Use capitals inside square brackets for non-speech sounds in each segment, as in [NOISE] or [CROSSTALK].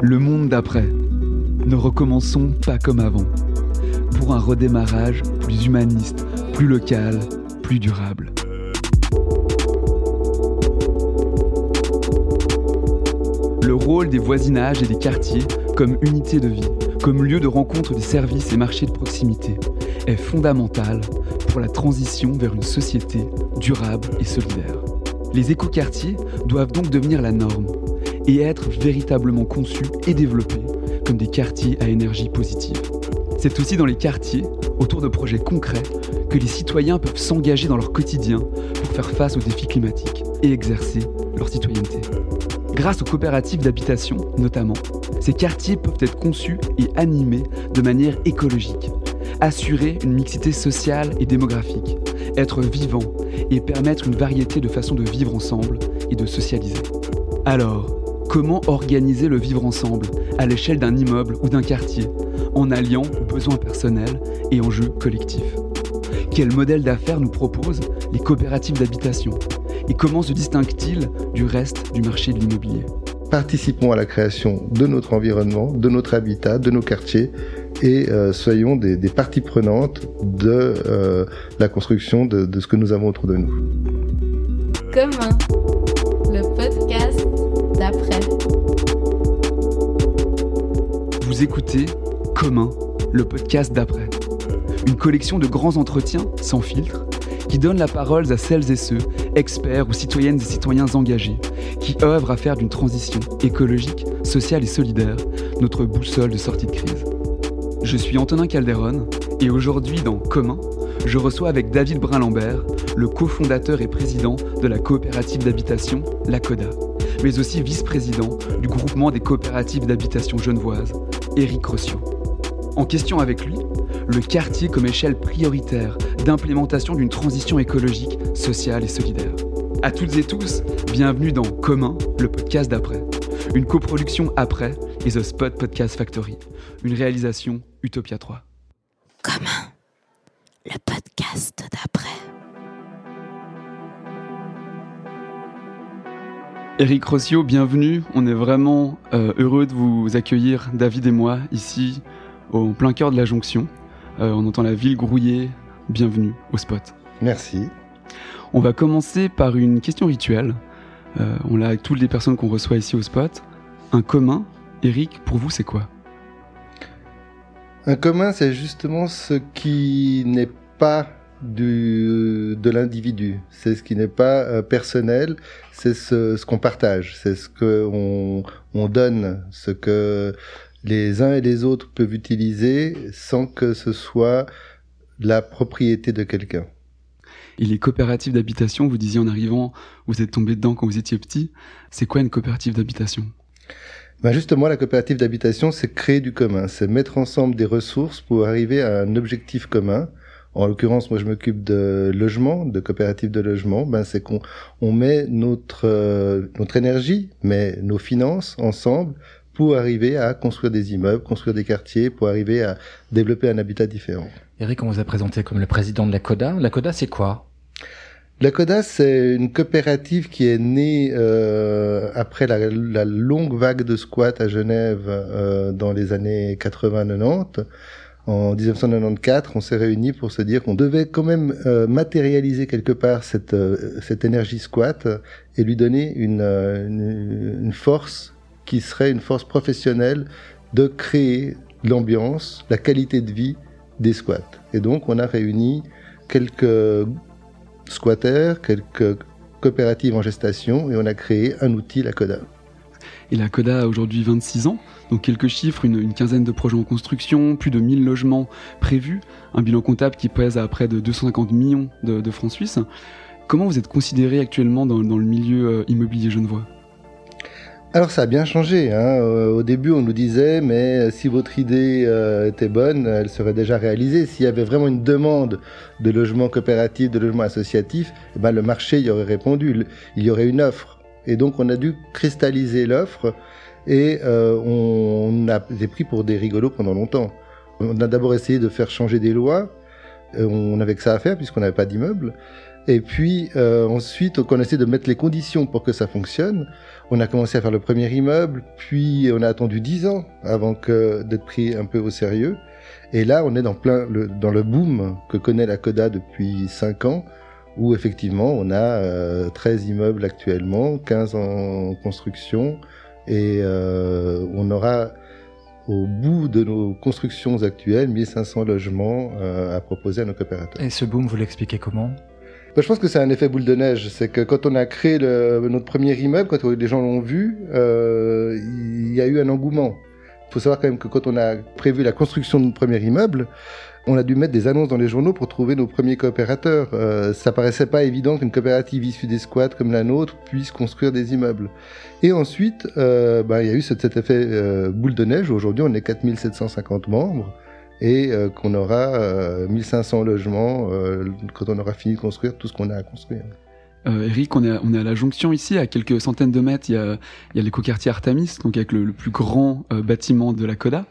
Le monde d'après. Ne recommençons pas comme avant. Pour un redémarrage plus humaniste, plus local, plus durable. Le rôle des voisinages et des quartiers comme unité de vie, comme lieu de rencontre des services et marchés de proximité, est fondamental pour la transition vers une société durable et solidaire. Les écoquartiers doivent donc devenir la norme et être véritablement conçus et développés comme des quartiers à énergie positive. C'est aussi dans les quartiers, autour de projets concrets, que les citoyens peuvent s'engager dans leur quotidien pour faire face aux défis climatiques et exercer leur citoyenneté. Grâce aux coopératives d'habitation, notamment, ces quartiers peuvent être conçus et animés de manière écologique, assurer une mixité sociale et démographique, être vivant et permettre une variété de façons de vivre ensemble et de socialiser. Alors, comment organiser le vivre ensemble à l'échelle d'un immeuble ou d'un quartier, en alliant besoins personnels et enjeux collectifs? Quel modèle d'affaires nous proposent les coopératives d'habitation? Et comment se distinguent-ils du reste du marché de l'immobilier? Participons à la création de notre environnement, de notre habitat, de nos quartiers et euh, soyons des, des, parties prenantes de euh, la construction de, de, ce que nous avons autour de nous. Commun, le podcast d'après. Vous écoutez Commun, le podcast d'après. Une collection de grands entretiens sans filtre qui donne la parole à celles et ceux, experts ou citoyennes et citoyens engagés, qui œuvrent à faire d'une transition écologique, sociale et solidaire notre boussole de sortie de crise. Je suis Antonin Calderon et aujourd'hui dans Commun, je reçois avec David Brun-Lambert, le cofondateur et président de la coopérative d'habitation La Coda, mais aussi vice-président du groupement des coopératives d'habitation genevoise, Éric Rossio. En question avec lui, le quartier comme échelle prioritaire d'implémentation d'une transition écologique, sociale et solidaire. À toutes et tous, bienvenue dans Commun, le podcast d'après. Une coproduction après et The Spot Podcast Factory. Une réalisation Utopia 3. Commun, le podcast d'après. Eric Rossio, bienvenue. On est vraiment euh, heureux de vous accueillir, David et moi, ici, au plein cœur de la jonction. Euh, on entend la ville grouiller. Bienvenue au spot. Merci. On va commencer par une question rituelle. Euh, on l'a avec toutes les personnes qu'on reçoit ici au spot. Un commun, Eric, pour vous, c'est quoi? Un commun, c'est justement ce qui n'est pas du, de l'individu. C'est ce qui n'est pas euh, personnel, c'est ce, ce qu'on partage, c'est ce qu'on on donne, ce que les uns et les autres peuvent utiliser sans que ce soit la propriété de quelqu'un. Et les coopératives d'habitation, vous disiez en arrivant, vous êtes tombé dedans quand vous étiez petit. C'est quoi une coopérative d'habitation? Ben justement, la coopérative d'habitation, c'est créer du commun, c'est mettre ensemble des ressources pour arriver à un objectif commun. En l'occurrence, moi, je m'occupe de logement, de coopérative de logement. Ben, c'est qu'on on met notre euh, notre énergie, mais nos finances ensemble pour arriver à construire des immeubles, construire des quartiers, pour arriver à développer un habitat différent. Eric, on vous a présenté comme le président de la CODA. La CODA, c'est quoi? La CODA, c'est une coopérative qui est née euh, après la, la, longue vague de squat à Genève euh, dans les années 80-90. En 1994, on s'est réunis pour se dire qu'on devait quand même euh, matérialiser quelque part cette, euh, cette énergie squat et lui donner une, euh, une, une force qui serait une force professionnelle de créer l'ambiance, la qualité de vie des squats. Et donc, on a réuni quelques squatters, quelques coopératives en gestation, et on a créé un outil, la CODA. Et la CODA a aujourd'hui 26 ans, donc quelques chiffres, une, quinzaine de projets en construction, plus de 1000 logements prévus, un bilan comptable qui pèse à près de 250 millions de, francs suisses. Comment vous êtes considéré actuellement dans, le milieu immobilier genevois? Alors ça a bien changé. Hein. Au début, on nous disait, mais si votre idée euh, était bonne, elle serait déjà réalisée. S'il y avait vraiment une demande de logement coopératif, de logement associatif, eh ben, le marché y aurait répondu. Il y aurait une offre. Et donc on a dû cristalliser l'offre et euh, on a été pris pour des rigolos pendant longtemps. On a d'abord essayé de faire changer des lois. On n'avait que ça à faire puisqu'on n'avait pas d'immeuble. Et puis euh, ensuite, on a essayé de mettre les conditions pour que ça fonctionne. On a commencé à faire le premier immeuble, puis on a attendu dix ans avant que d'être pris un peu au sérieux. Et là, on est dans plein le, dans le boom que connaît la Coda depuis cinq ans, où effectivement, on a euh, 13 immeubles actuellement, 15 en construction, et euh, on aura au bout de nos constructions actuelles 1500 logements euh, à proposer à nos coopérateurs. Et ce boom, vous l'expliquez comment? Ben, je pense que c'est un effet boule de neige. C'est que quand on a créé le, notre premier immeuble, quand les gens l'ont vu, euh, il y a eu un engouement. Il faut savoir quand même que quand on a prévu la construction de notre premier immeuble, on a dû mettre des annonces dans les journaux pour trouver nos premiers coopérateurs. Euh, ça paraissait pas évident qu'une coopérative issue des squats comme la nôtre puisse construire des immeubles. Et ensuite, euh, ben, il y a eu cet, effet euh, boule de neige. Aujourd'hui, on est 4750 membres et euh, qu'on aura euh, 1500 logements quand on aura fini de construire tout ce qu'on a à construire. Euh, Eric, on est, à, la jonction ici, à quelques centaines de mètres, il y a, il y a l'écoquartier Artemis, donc avec le, plus grand bâtiment de la Coda.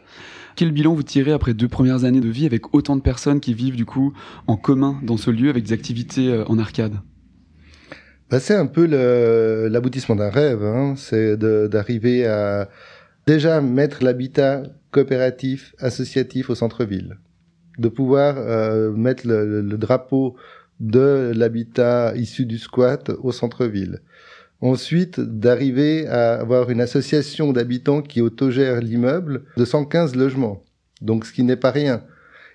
Quel bilan vous tirez après deux premières années de vie avec autant de personnes qui vivent du coup en commun dans ce lieu avec des activités euh, en arcade? Ben, c'est un peu l'aboutissement d'un rêve. Hein. C'est d'arriver à déjà mettre l'habitat coopératif, associatif au centre-ville. De pouvoir euh, mettre le- le drapeau de l'habitat issu du squat au centre-ville. Ensuite, d'arriver à avoir une association d'habitants qui autogère l'immeuble de 115 logements. Donc, ce qui n'est pas rien.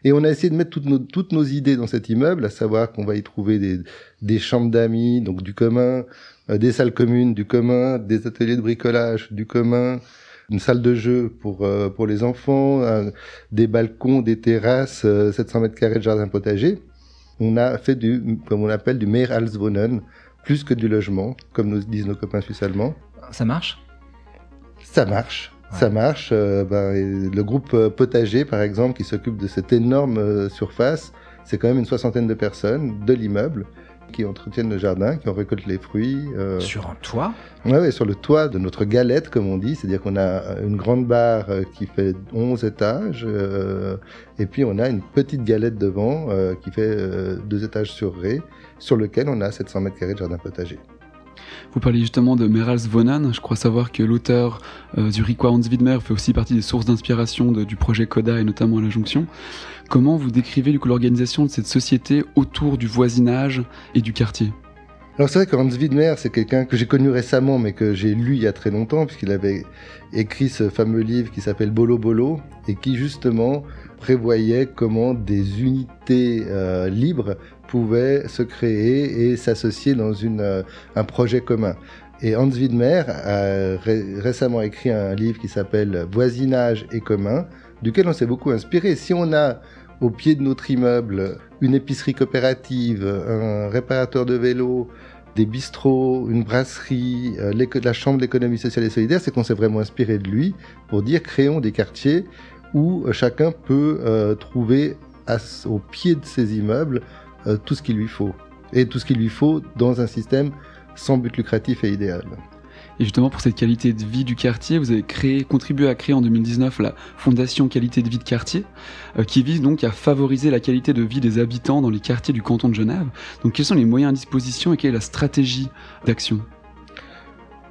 Et on a essayé de mettre toutes nos, toutes nos idées dans cet immeuble, à savoir qu'on va y trouver des, des chambres d'amis, donc du commun, euh, des salles communes du commun, des ateliers de bricolage du commun, une salle de jeu pour euh, pour les enfants, un- des balcons, des terrasses, euh, 700 mètres carrés de jardin potager. On a fait du, comme on appelle, du Mehrhalswohnen, plus que du logement, comme nous disent nos copains suisses allemands. Ça marche? Ça marche, ça marche. euh, ben, le groupe euh, potager, par exemple, qui s'occupe de cette énorme euh, surface, c'est quand même une soixantaine de personnes de l'immeuble qui entretiennent le jardin, qui en récoltent les fruits. euh, Sur un toit Ouais, ouais, sur le toit de notre galette, comme on dit, c'est-à-dire qu'on a une grande barre euh, qui fait 11 étages, euh, et puis on a une petite galette devant euh, qui fait deux étages sur rez, sur lequel on a 700 mètres carrés de jardin potager. Vous parliez justement de Merals-Vonan. Je crois savoir que l'auteur euh, Zurichois Hans Widmer fait aussi partie des sources d'inspiration du projet Coda et notamment à la Jonction. Comment vous décrivez du l'organisation de cette société autour du voisinage et du quartier? Alors c'est vrai que Hans Widmer, c'est quelqu'un que j'ai connu récemment, mais que j'ai lu il y a très longtemps, puisqu'il avait écrit ce fameux livre qui s'appelle Bolo Bolo, et qui justement prévoyait comment des unités euh, libres pouvaient se créer et s'associer dans une, euh, un projet commun. Et Hans Widmer a ré- récemment écrit un livre qui s'appelle Voisinage et commun, duquel on s'est beaucoup inspiré. Si on a au pied de notre immeuble une épicerie coopérative, un réparateur de vélos, des bistrots, une brasserie, euh, la chambre d'économie sociale et solidaire, c'est qu'on s'est vraiment inspiré de lui pour dire créons des quartiers où chacun peut euh, trouver au pied de ses immeubles euh, tout ce qu'il lui faut. Et tout ce qu'il lui faut dans un système sans but lucratif et idéal. Et justement pour cette qualité de vie du quartier, vous avez contribué à créer en 2019 la Fondation Qualité de vie de quartier, euh, qui vise donc à favoriser la qualité de vie des habitants dans les quartiers du canton de Genève. Donc quels sont les moyens à disposition et quelle est la stratégie d'action?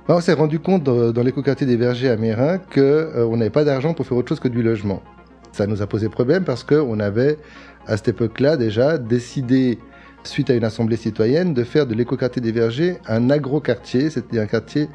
On s'est rendu compte dans, dans l'écoquartier des Vergers à Mérin que euh, n'avait pas d'argent pour faire autre chose que du logement. Ça nous a posé problème parce qu'on avait, à cette époque-là, déjà décidé, suite à une assemblée citoyenne, de faire de l'écoquartier des Vergers un agro-quartier, c'était un quartier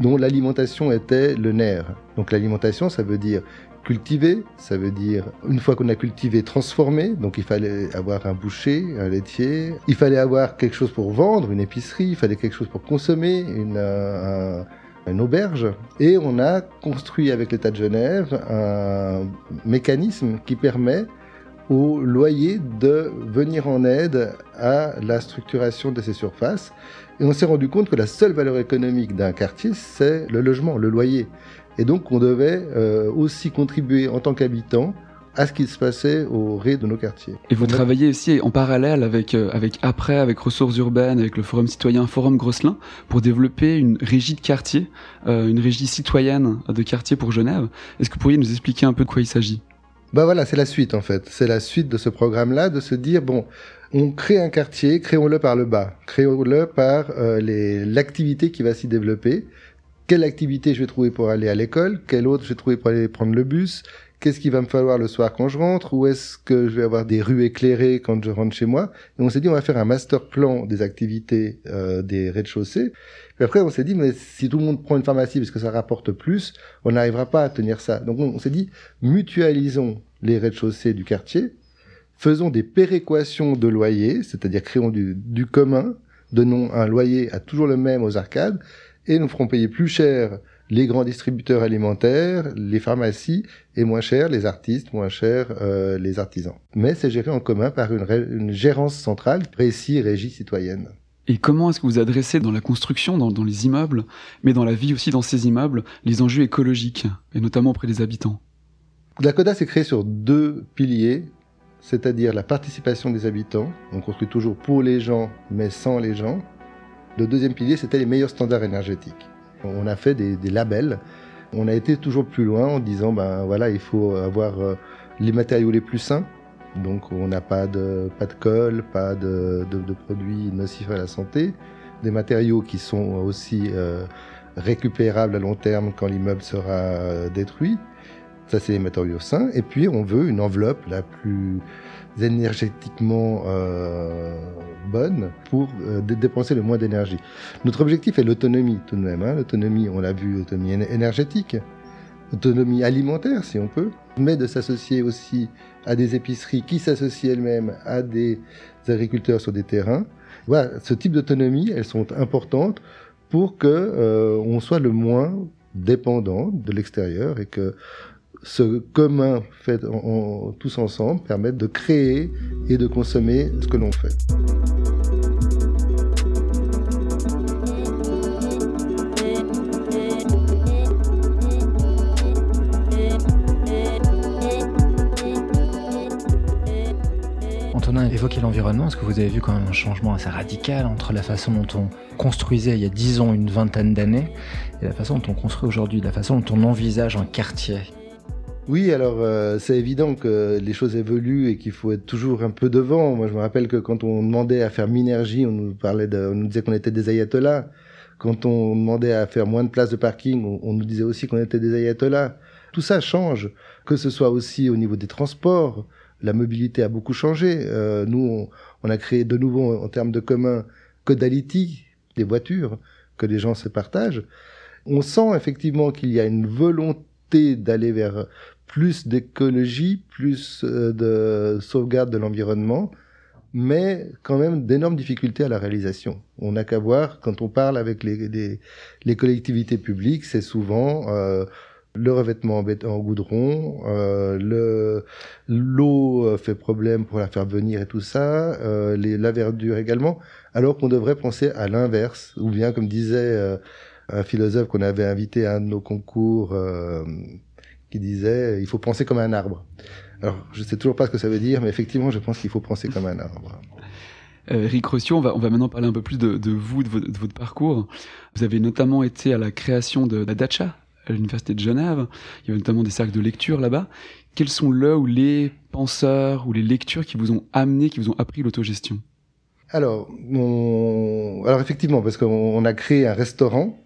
dont l'alimentation était le nerf. Donc l'alimentation, ça veut dire cultiver, ça veut dire, une fois qu'on a cultivé, transformer. Donc il fallait avoir un boucher, un laitier. Il fallait avoir quelque chose pour vendre, une épicerie. Il fallait quelque chose pour consommer, une, euh, un- une auberge. Et on a construit avec l'État de Genève un mécanisme qui permet au loyer de venir en aide à la structuration de ces surfaces. Et on s'est rendu compte que la seule valeur économique d'un quartier, c'est le logement, le loyer. Et donc on devait euh, aussi contribuer en tant qu'habitant à ce qui se passait au rez de nos quartiers. Et vous On a- travaillez aussi en parallèle avec, euh, avec Après, avec Ressources Urbaines, avec le Forum citoyen Forum Grosselin, pour développer une régie de quartier, euh, une régie citoyenne de quartier pour Genève. Est-ce que vous pourriez nous expliquer un peu de quoi il s'agit? Bah voilà, c'est la suite en fait. C'est la suite de ce programme-là, de se dire bon, On crée un quartier, créons-le par le bas, créons-le par euh, l'activité qui va s'y développer. Quelle activité je vais trouver pour aller à l'école? Quelle autre je vais trouver pour aller prendre le bus? Qu'est-ce qu'il va me falloir le soir quand je rentre? Où est-ce que je vais avoir des rues éclairées quand je rentre chez moi? Et on s'est dit, on va faire un master plan des activités euh, des rez-de-chaussée. Puis après, on s'est dit, mais si tout le monde prend une pharmacie parce que ça rapporte plus, on n'arrivera pas à tenir ça. Donc on, s'est dit, mutualisons les rez-de-chaussée du quartier, faisons des péréquations de loyers, c'est-à-dire créons du, du commun, donnons un loyer à toujours le même aux arcades, et nous ferons payer plus cher les grands distributeurs alimentaires, les pharmacies, et moins cher les artistes, moins cher euh, les artisans. Mais c'est géré en commun par une, une gérance centrale, précis, régie citoyenne. Et comment est-ce que vous adressez dans la construction, dans, dans, les immeubles, mais dans la vie aussi dans ces immeubles, les enjeux écologiques, et notamment auprès des habitants? La CODA s'est créée sur deux piliers, c'est-à-dire la participation des habitants. On construit toujours pour les gens, mais sans les gens. Le deuxième pilier, c'était les meilleurs standards énergétiques. On a fait des, labels. On a été toujours plus loin en disant, ben voilà, il faut avoir euh, les matériaux les plus sains. Donc on n'a pas de, pas de colle, pas de, produits nocifs à la santé. Des matériaux qui sont aussi euh, récupérables à long terme quand l'immeuble sera euh, détruit. Ça, c'est les matériaux sains. Et puis, on veut une enveloppe la plus énergétiquement euh, bonne pour euh, dépenser le moins d'énergie. Notre objectif est l'autonomie tout de même. Hein. L'autonomie, on l'a vu, autonomie énergétique, autonomie alimentaire si on peut, mais de s'associer aussi à des épiceries qui s'associent elles-mêmes à des agriculteurs sur des terrains. Voilà, ce type d'autonomie, elles sont importantes pour que euh, on soit le moins dépendant de l'extérieur et que ce commun fait en, tous ensemble permet de créer et de consommer ce que l'on fait. Antonin évoqué l'environnement. Est-ce que vous avez vu quand même un changement assez radical entre la façon dont on construisait il y a dix ans, une vingtaine d'années, et la façon dont on construit aujourd'hui, la façon dont on envisage un quartier oui, alors euh, c'est évident que les choses évoluent et qu'il faut être toujours un peu devant. Moi, je me rappelle que quand on demandait à faire Minergie, on nous parlait, on nous disait qu'on était des ayatollahs. Quand on demandait à faire moins de places de parking, on, nous disait aussi qu'on était des ayatollahs. Tout ça change, que ce soit aussi au niveau des transports. La mobilité a beaucoup changé. Euh, nous, on, a créé de nouveau en termes de commun Codality, des voitures que les gens se partagent. On sent effectivement qu'il y a une volonté d'aller vers plus d'écologie, plus euh, de sauvegarde de l'environnement, mais quand même d'énormes difficultés à la réalisation. On n'a qu'à voir, quand on parle avec les, les, collectivités publiques, c'est souvent euh, le revêtement en goudron, euh, le l'eau fait problème pour la faire venir et tout ça, euh, les, la verdure également, alors qu'on devrait penser à l'inverse, ou bien comme disait euh, un philosophe qu'on avait invité à un de nos concours qui disait il faut penser comme un arbre. Alors, je sais toujours pas ce que ça veut dire, mais effectivement, je pense qu'il faut penser comme un arbre. [LAUGHS] Euh, Eric Rossio, on va, on va maintenant parler un peu plus de, de vous, de, votre parcours. Vous avez notamment été à la création de la Dacha à l'Université de Genève. Il y avait notamment des cercles de lecture là-bas. Quels sont le ou les penseurs ou les lectures qui vous ont amené, qui vous ont appris l'autogestion? Alors, on... alors effectivement, parce qu'on a créé un restaurant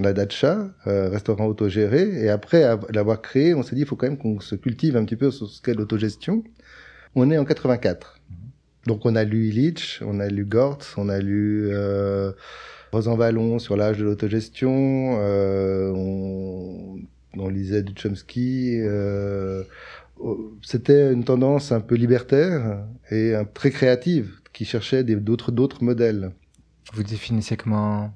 la Dacha, euh, restaurant autogéré, et après l'avoir créé, on s'est dit il faut quand même qu'on se cultive un petit peu sur ce qu'est l'autogestion. On est en 84. Donc on a lu Illich, on a lu Gortz, on a lu euh, Rosan Vallon sur l'âge de l'autogestion, euh, on, on, lisait du. Euh, C'était une tendance un peu libertaire et très créative qui cherchait d'autres d'autres modèles. Vous définissez comme un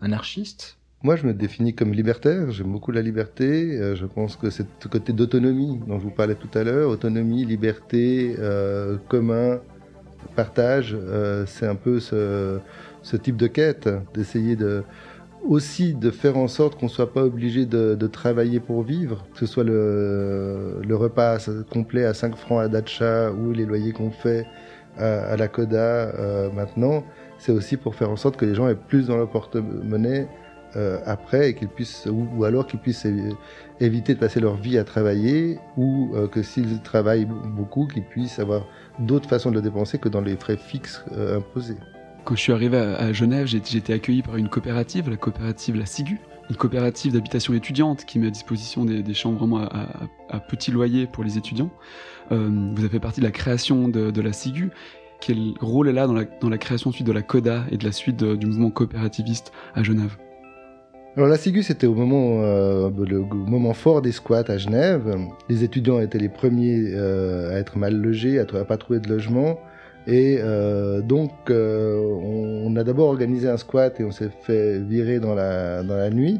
anarchiste moi, je me définis comme libertaire. J'aime beaucoup la liberté. Euh, je pense que c'est ce côté d'autonomie dont je vous parlais tout à l'heure, autonomie, liberté, euh, commun, partage, euh, c'est un peu ce, type de quête, d'essayer de aussi de faire en sorte qu'on soit pas obligé de, travailler pour vivre, que ce soit le, repas complet à 5 francs à Dacha ou les loyers qu'on fait à, la Coda maintenant, c'est aussi pour faire en sorte que les gens aient plus dans leur porte-monnaie euh, après et qu'ils puissent ou, alors qu'ils puissent éviter de passer leur vie à travailler ou euh, que s'ils travaillent beaucoup qu'ils puissent avoir d'autres façons de le dépenser que dans les frais fixes euh, imposés. Quand je suis arrivé à, Genève, j'ai été accueilli par une coopérative, la coopérative La Sigu, une coopérative d'habitation étudiante qui met à disposition des, chambres vraiment à, à- à petit loyer pour les étudiants. Vous avez fait partie de la création de, La Sigu. Quel rôle est là dans la, création ensuite de la CODA et de la suite du mouvement coopérativiste à Genève Alors la SIGU, c'était au moment, euh, le moment fort des squats à Genève. Les étudiants étaient les premiers euh, à être mal logés, à ne pas trouver de logement. Et euh, donc, euh, on, on a d'abord organisé un squat et on s'est fait virer dans la, dans la nuit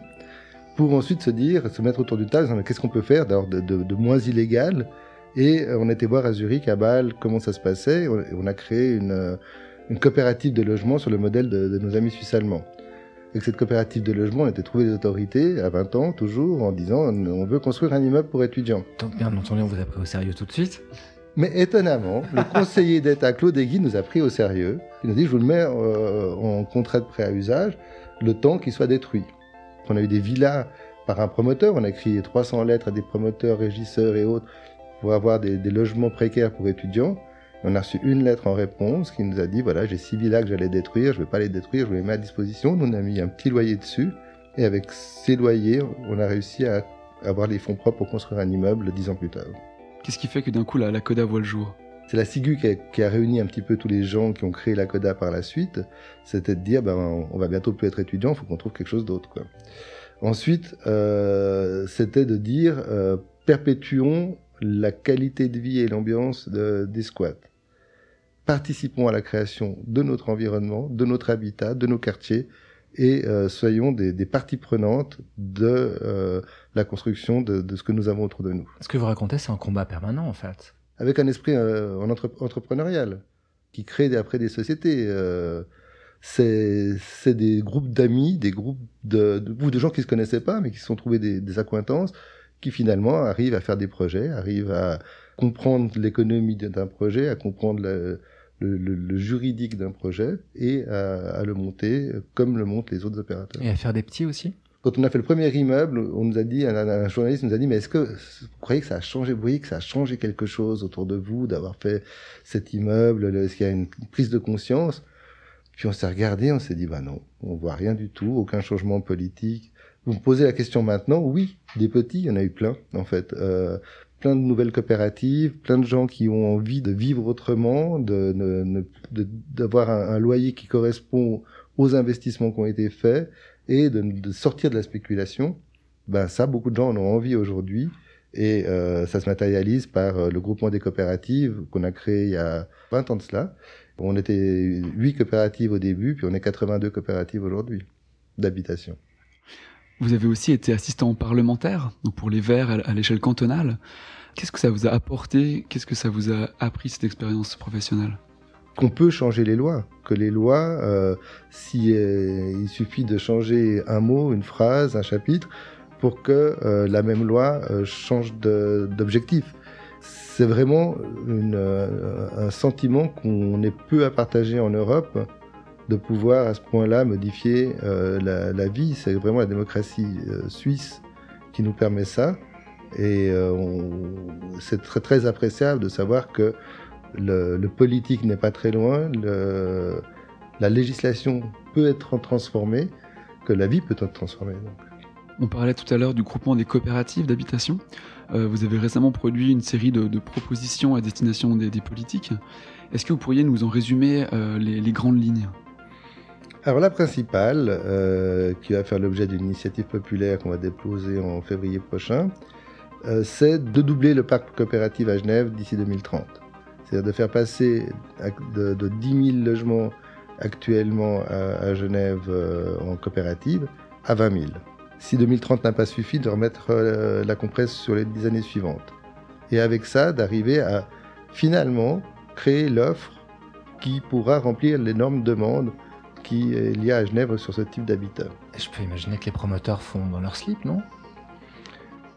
pour ensuite se dire, se mettre autour du table, qu'est-ce qu'on peut faire de, de, moins illégal? Et on était voir à Zurich, à Bâle, comment ça se passait. On, a créé une, une coopérative de logement sur le modèle de, de nos amis suisses allemands. Avec cette coopérative de logement, on était trouvé des autorités à 20 ans, toujours, en disant on veut construire un immeuble pour étudiants. Donc, bien entendu, on vous a pris au sérieux tout de suite. Mais étonnamment, le [LAUGHS] conseiller d'État Claude Aiguy nous a pris au sérieux. Il nous a dit je vous le mets euh, en contrat de prêt à usage le temps qu'il soit détruit. On a eu des villas par un promoteur, on a écrit 300 lettres à des promoteurs, régisseurs et autres pour avoir des, des logements précaires pour étudiants. On a reçu une lettre en réponse qui nous a dit voilà, j'ai six villas que j'allais détruire, je ne vais pas les détruire, je les mets à disposition. Nous, on a mis un petit loyer dessus et avec ces loyers, on a réussi à avoir les fonds propres pour construire un immeuble dix ans plus tard. Qu'est-ce qui fait que d'un coup la, la CODA voit le jour? C'est la SIGU qui a, qui a, réuni un petit peu tous les gens qui ont créé la CODA par la suite. C'était de dire, ben, on va bientôt plus être étudiant, il faut qu'on trouve quelque chose d'autre. Quoi. Ensuite, euh, c'était de dire, euh, perpétuons la qualité de vie et l'ambiance de, des squats. Participons à la création de notre environnement, de notre habitat, de nos quartiers, et euh, soyons des, des, parties prenantes de euh, la construction de, de, ce que nous avons autour de nous. Ce que vous racontez, c'est un combat permanent, en fait. Avec un esprit euh, entre, entrepreneurial, qui crée après des sociétés. Euh, c'est des groupes d'amis, des groupes de, de, de gens qui se connaissaient pas, mais qui se sont trouvés des, des accointances, qui finalement arrivent à faire des projets, arrivent à comprendre l'économie d'un projet, à comprendre le, le, le, le juridique d'un projet et à, à, le monter comme le montent les autres opérateurs. Et à faire des petits aussi? Quand on a fait le premier immeuble, on nous a dit, un, un journaliste nous a dit, mais est-ce que vous croyez que ça a changé, vous voyez que ça a changé quelque chose autour de vous d'avoir fait cet immeuble Est-ce qu'il y a une prise de conscience? Puis on s'est regardé, on s'est dit, bah non, on voit rien du tout, aucun changement politique. Vous me posez la question maintenant, oui, des petits, il y en a eu plein en fait. Euh, plein de nouvelles coopératives, plein de gens qui ont envie de vivre autrement, de, d'avoir de, un, un, loyer qui correspond aux investissements qui ont été faits et de, de sortir de la spéculation. Ben ça, beaucoup de gens en ont envie aujourd'hui et euh, ça se matérialise par euh, le groupement des coopératives qu'on a créé il y a 20 ans de cela. On était 8 coopératives au début, puis on est 82 coopératives aujourd'hui d'habitation. Vous avez aussi été assistant parlementaire, donc pour les Verts à l'échelle cantonale. Qu'est-ce que ça vous a apporté? Qu'est-ce que ça vous a appris cette expérience professionnelle? Qu'on peut changer les lois, que les lois, euh, si euh, il suffit de changer un mot, une phrase, un chapitre, pour que euh, la même loi change d'objectif. C'est vraiment un sentiment qu'on est peu à partager en Europe de pouvoir à ce point-là modifier euh, la, vie. C'est vraiment la démocratie euh, suisse qui nous permet ça. Et euh, c'est très, appréciable de savoir que le, politique n'est pas très loin, la législation peut être transformée, que la vie peut être transformée. On parlait tout à l'heure du groupement des coopératives d'habitation. vous avez récemment produit une série de, propositions à destination des, politiques. Est-ce que vous pourriez nous en résumer les grandes lignes? Alors la principale, euh, qui va faire l'objet d'une initiative populaire qu'on va déposer en février prochain, euh, c'est de doubler le parc coopératif à Genève d'ici 2030. C'est-à-dire de faire passer de, de 10 000 logements actuellement à, Genève euh, en coopérative à 20 000. Si 2030 n'a pas suffi, de remettre la compresse sur les 10 années suivantes. Et avec ça, d'arriver à finalement créer l'offre qui pourra remplir l'énorme demande qui est lié à Genève sur ce type d'habitat. Je peux imaginer que les promoteurs font dans leur slip, non?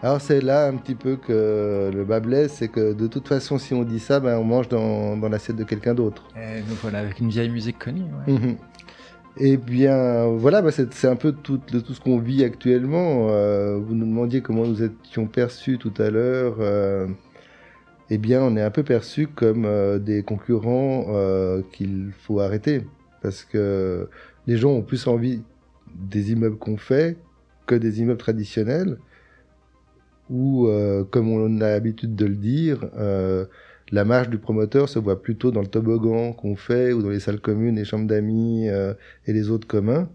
Alors c'est là un petit peu que le bas blesse, c'est que de toute façon, si on dit ça, ben, on mange dans, dans l'assiette de quelqu'un d'autre. Donc voilà, avec une vieille musique connue. Ouais. Mm -hmm. Eh bien, voilà, bah c'est un peu tout, de tout ce qu'on vit actuellement. Euh, vous nous demandiez comment nous étions perçus tout à l'heure. Euh, eh bien, on est un peu perçu comme euh, des concurrents euh, qu'il faut arrêter. Parce que les gens ont plus envie des immeubles qu'on fait que des immeubles traditionnels, où, euh, comme on a l'habitude de le dire, la marge du promoteur se voit plutôt dans le toboggan qu'on fait ou dans les salles communes, les chambres d'amis et les autres communs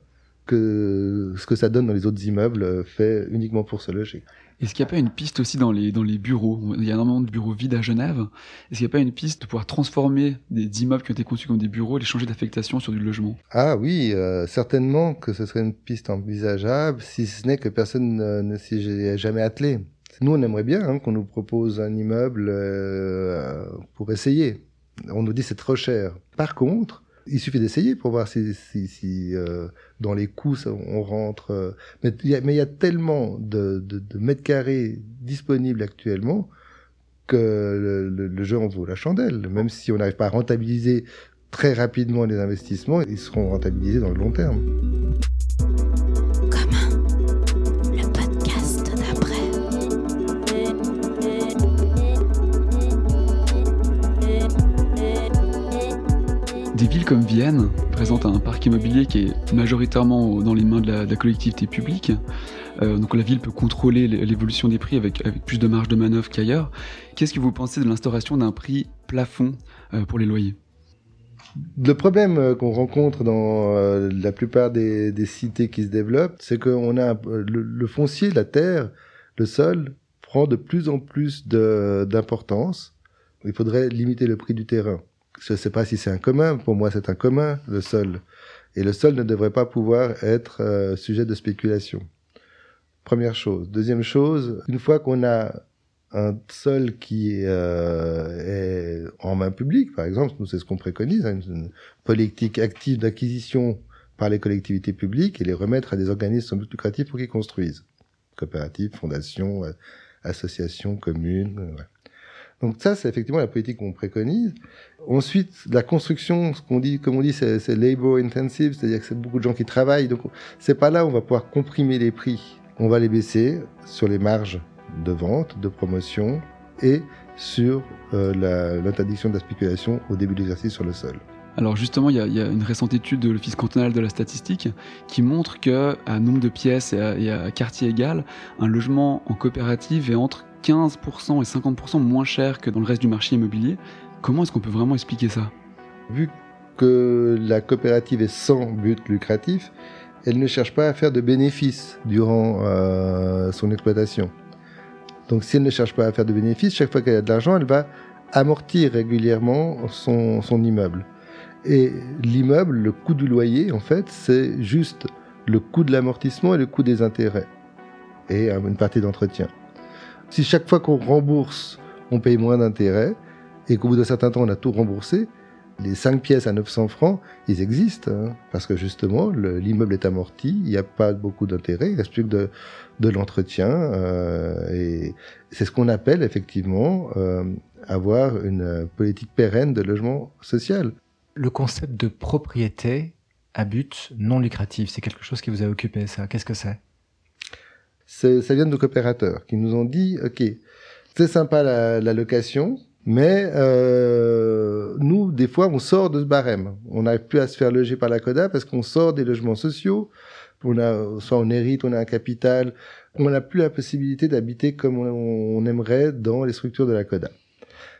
que ce que ça donne dans les autres immeubles fait uniquement pour se loger. Est-ce qu'il n'y a pas une piste aussi dans les, dans les bureaux? Il y a énormément de bureaux vides à Genève. Est-ce qu'il n'y a pas une piste de pouvoir transformer des immeubles qui ont été conçus comme des bureaux et les changer d'affectation sur du logement? Ah oui, euh, certainement que ce serait une piste envisageable, si ce n'est que personne ne, s'y est jamais attelé. Nous, on aimerait bien hein, qu'on nous propose un immeuble euh, pour essayer. On nous dit c'est trop cher. Par contre, il suffit d'essayer pour voir si, si, si euh, dans les coûts on rentre. Euh, mais il y a tellement de, de, de, mètres carrés disponibles actuellement que le, le, le, jeu en vaut la chandelle. Même si on n'arrive pas à rentabiliser très rapidement les investissements, ils seront rentabilisés dans le long terme. Des villes comme Vienne présentent un parc immobilier qui est majoritairement dans les mains de la, collectivité publique. Euh, donc la ville peut contrôler l'évolution des prix avec, plus de marge de manœuvre qu'ailleurs. Qu'est-ce que vous pensez de l'instauration d'un prix plafond euh, pour les loyers? Le problème euh, qu'on rencontre dans la plupart des, cités qui se développent, c'est qu'on a le, foncier, la terre, le sol prend de plus en plus d'importance. Il faudrait limiter le prix du terrain je ne sais pas si c'est un commun, pour moi c'est un commun, le sol. Et le sol ne devrait pas pouvoir être euh, sujet de spéculation. Première chose. Deuxième chose, une fois qu'on a un sol qui euh, est en main publique, par exemple, nous c'est ce qu'on préconise, hein, une, politique active d'acquisition par les collectivités publiques et les remettre à des organismes lucratifs pour qu'ils construisent. Coopératives, fondations, euh, associations, communes. Donc ça, c'est effectivement la politique qu'on préconise. Ensuite, la construction, ce qu'on dit, comme on dit, c'est labor intensive, c'est-à-dire que c'est beaucoup de gens qui travaillent. Donc c'est pas là où on va pouvoir comprimer les prix. On va les baisser sur les marges de vente, de promotion et sur euh, l'interdiction de la spéculation au début de l'exercice sur le sol. Alors justement, il y, a, une récente étude de l'Office cantonal de la statistique qui montre que à nombre de pièces et à, et à quartier égal, un logement en coopérative est entre 15% et 50% moins cher que dans le reste du marché immobilier. Comment est-ce qu'on peut vraiment expliquer ça? Vu que la coopérative est sans but lucratif, elle ne cherche pas à faire de bénéfices durant euh, son exploitation. Donc si elle ne cherche pas à faire de bénéfices, chaque fois qu'elle a de l'argent, elle va amortir régulièrement son, son immeuble. Et l'immeuble, le coût du loyer, en fait, c'est juste le coût de l'amortissement et le coût des intérêts. Et une partie d'entretien. Si chaque fois qu'on rembourse, on paye moins d'intérêts, et qu'au bout d'un certain temps, on a tout remboursé, les 5 pièces à 900 francs, ils existent, hein, parce que justement, l'immeuble est amorti, il n'y a pas beaucoup d'intérêt, il reste plus que de, de l'entretien, euh, et c'est ce qu'on appelle effectivement euh, avoir une politique pérenne de logement social. Le concept de propriété à but non lucratif, c'est quelque chose qui vous a occupé, ça. Qu'est-ce que c'est? Ça vient de nos coopérateurs qui nous ont dit, OK, c'est sympa la, la, location, mais euh, nous, des fois, on sort de ce barème. On n'arrive plus à se faire loger par la CODA parce qu'on sort des logements sociaux. On a, soit on hérite, on a un capital. On n'a plus la possibilité d'habiter comme on, aimerait dans les structures de la CODA.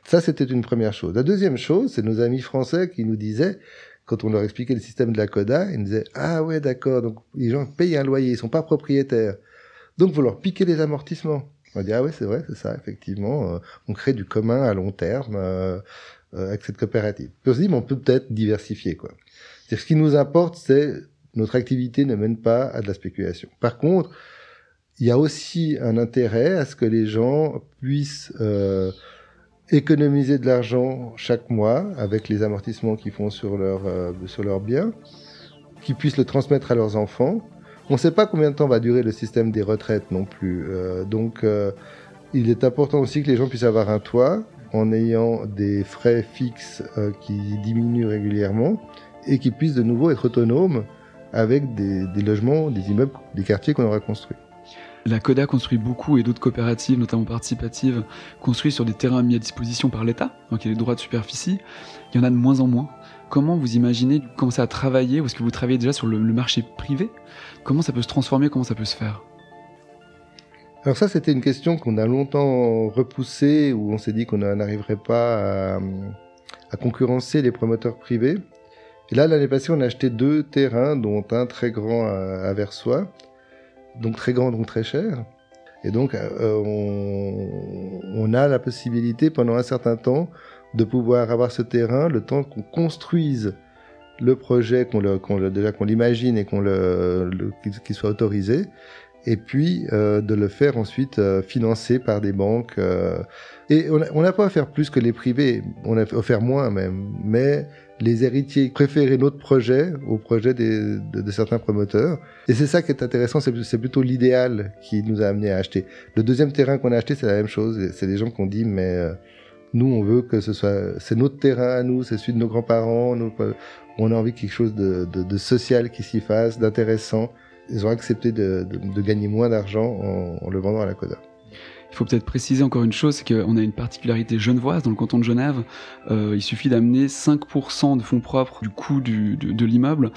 Ça, c'était une première chose. La deuxième chose, c'est nos amis français qui nous disaient, quand on leur expliquait le système de la CODA, ils nous disaient, ah ouais, d'accord, donc les gens payent un loyer, ils sont pas propriétaires. Donc, vous leur les amortissements. On va dire, ah oui, c'est vrai, c'est ça, effectivement. Euh, on crée du commun à long terme euh, euh, avec cette coopérative. Puis on se dit, mais on peut peut-être diversifier, quoi. C'est ce qui nous importe, c'est notre activité ne mène pas à de la spéculation. Par contre, il y a aussi un intérêt à ce que les gens puissent euh, économiser de l'argent chaque mois avec les amortissements qu'ils font sur leur sur leurs biens, qu'ils puissent le transmettre à leurs enfants on ne sait pas combien de temps va durer le système des retraites non plus. Euh, donc, euh, il est important aussi que les gens puissent avoir un toit en ayant des frais fixes euh, qui diminuent régulièrement et qu'ils puissent de nouveau être autonomes avec des, logements, des immeubles, des quartiers qu'on aura construits. La CODA construit beaucoup et d'autres coopératives, notamment participatives, construisent sur des terrains mis à disposition par l'État, donc il y a des droits de superficie. Il y en a de moins en moins. Comment vous imaginez commencer à travailler ou est-ce que vous travaillez déjà sur le, marché privé? Comment ça peut se transformer Comment ça peut se faire? Alors ça, c'était une question qu'on a longtemps repoussée, où on s'est dit qu'on n'arriverait pas à, concurrencer les promoteurs privés. Et là, l'année passée, on a acheté deux terrains, dont un très grand à, Versoix, donc très grand, donc très cher. Et donc, euh, on, a la possibilité pendant un certain temps de pouvoir avoir ce terrain, le temps qu'on construise le projet, qu'on le, qu'on le, déjà qu'on l'imagine et qu'on le, qu'il soit autorisé, et puis euh, de le faire ensuite euh, financer par des banques. Euh, et on n'a pas à faire plus que les privés, on a faire moins même, mais les héritiers préféraient notre projet au projet des, de, certains promoteurs. Et c'est ça qui est intéressant, c'est plutôt l'idéal qui nous a amené à acheter. Le deuxième terrain qu'on a acheté, c'est la même chose. C'est des gens qui ont dit, mais euh, nous, on veut que ce soit, c'est notre terrain à nous, c'est celui de nos grands-parents. On a envie de quelque chose de, social qui s'y fasse, d'intéressant. Ils ont accepté de, gagner moins d'argent en, le vendant à la CODA. Il faut peut-être préciser encore une chose, c'est qu'on a une particularité genevoise dans le canton de Genève. Euh, il suffit d'amener 5% de fonds propres du coût de l'immeuble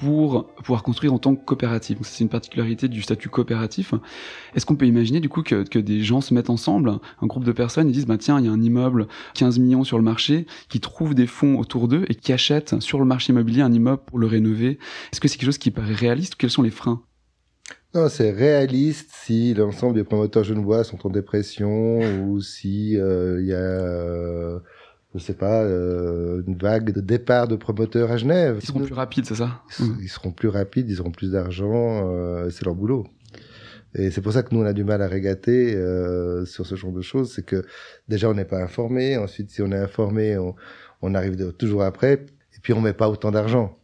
pour pouvoir construire en tant que coopérative. C'est une particularité du statut coopératif. Est-ce qu'on peut imaginer du coup que, que, des gens se mettent ensemble, un groupe de personnes, ils disent bah tiens il y a un immeuble 15 millions sur le marché, qui trouvent des fonds autour d'eux et qui achètent sur le marché immobilier un immeuble pour le rénover. Est-ce que c'est quelque chose qui paraît réaliste ou quels sont les freins? Non, c'est réaliste si l'ensemble des promoteurs genevois sont en dépression ou si il euh, y a, euh, je sais pas, euh, une vague de départ de promoteurs à Genève. Ils seront plus rapides, c'est ça ils, ils, seront plus rapides, ils auront plus d'argent, euh, c'est leur boulot. Et c'est pour ça que nous on a du mal à régater euh, sur ce genre de choses, c'est que déjà on n'est pas informé, ensuite si on est informé, on, on arrive de, toujours après, et puis on met pas autant d'argent.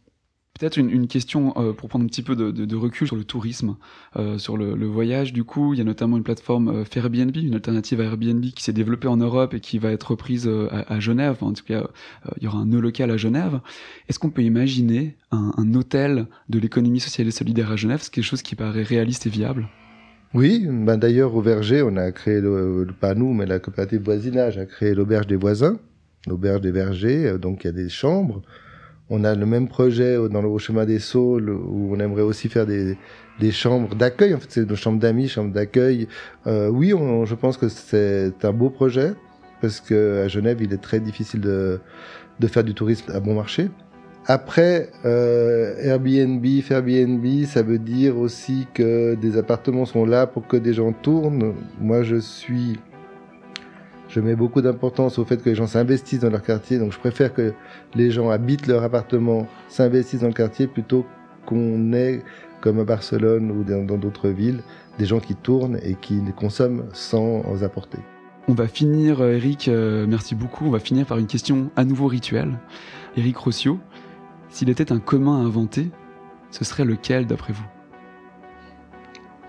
Peut-être une, question euh, pour prendre un petit peu de, recul sur le tourisme, euh, sur le, voyage. Du coup, il y a notamment une plateforme euh, Airbnb, une alternative à Airbnb qui s'est développée en Europe et qui va être reprise euh, à, Genève. En tout cas, il y aura un nœud local à Genève. Est-ce qu'on peut imaginer un, hôtel de l'économie sociale et solidaire à Genève? C'est quelque chose qui paraît réaliste et viable? Oui, ben d'ailleurs au Verger, on a créé, pas nous, mais la coopérative voisinage a créé l'auberge des voisins, l'auberge des vergers, donc il y a des chambres, on a le même projet dans le Chemin des Saules où on aimerait aussi faire des, des chambres d'accueil. En fait, c'est nos chambres d'amis, chambres d'accueil. Euh, oui, je pense que c'est un beau projet parce que à Genève, il est très difficile de, de faire du tourisme à bon marché. Après, euh, Airbnb, Airbnb, ça veut dire aussi que des appartements sont là pour que des gens tournent. Moi, je suis je mets beaucoup d'importance au fait que les gens s'investissent dans leur quartier, donc je préfère que les gens habitent leur appartement, s'investissent dans le quartier plutôt qu'on ait, comme à Barcelone ou dans d'autres villes, des gens qui tournent et qui consomment sans apporter. On va finir, Eric, euh, merci beaucoup, on va finir par une question à nouveau rituelle. Eric Rossio, s'il était un commun à inventer, ce serait lequel d'après vous?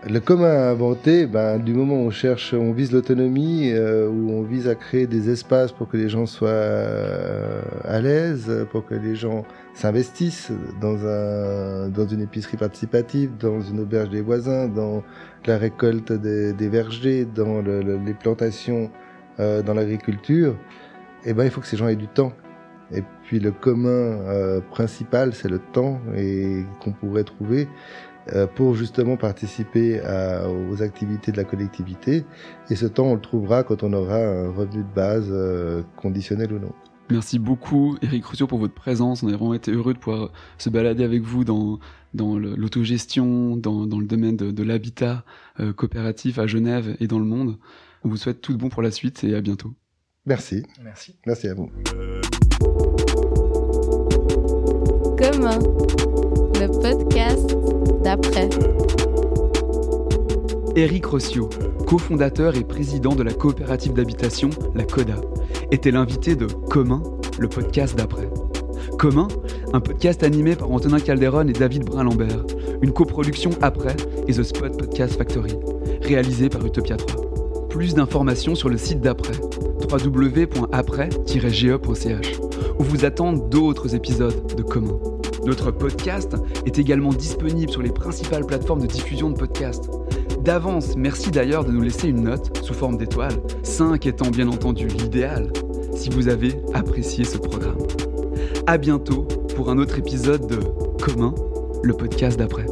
Le commun à inventer, ben, du moment où on cherche, on vise l'autonomie, euh, où on vise à créer des espaces pour que les gens soient euh, à l'aise, pour que les gens s'investissent dans, un, dans une épicerie participative, dans une auberge des voisins, dans la récolte des, des vergers, dans le, le, les plantations, euh, dans l'agriculture, eh ben, il faut que ces gens aient du temps. Et puis le commun euh, principal, c'est le temps et qu'on pourrait trouver pour justement participer à, aux activités de la collectivité. Et ce temps, on le trouvera quand on aura un revenu de base, euh, conditionnel ou non. Merci beaucoup, Eric Rousseau, pour votre présence. On a vraiment été heureux de pouvoir se balader avec vous dans, dans l'autogestion, dans, dans, le domaine de, de l'habitat euh, coopératif à Genève et dans le monde. On vous souhaite tout de bon pour la suite et à bientôt. Merci. Merci. Merci à vous. Commun, le podcast d'après. Éric Rossio, cofondateur et président de la coopérative d'habitation, la CODA, était l'invité de Commun, le podcast d'après. Commun, un podcast animé par Antonin Calderon et David Brun-Lambert, une coproduction après et The Spot Podcast Factory, réalisé par Utopia 3. Plus d'informations sur le site d'après, www.après-ge.ch, où vous attendent d'autres épisodes de Commun. Notre podcast est également disponible sur les principales plateformes de diffusion de podcasts D'avance, merci d'ailleurs de nous laisser une note sous forme d'étoile, 5 étant bien entendu l'idéal, si vous avez apprécié ce programme. À bientôt pour un autre épisode de Commun, le podcast d'après.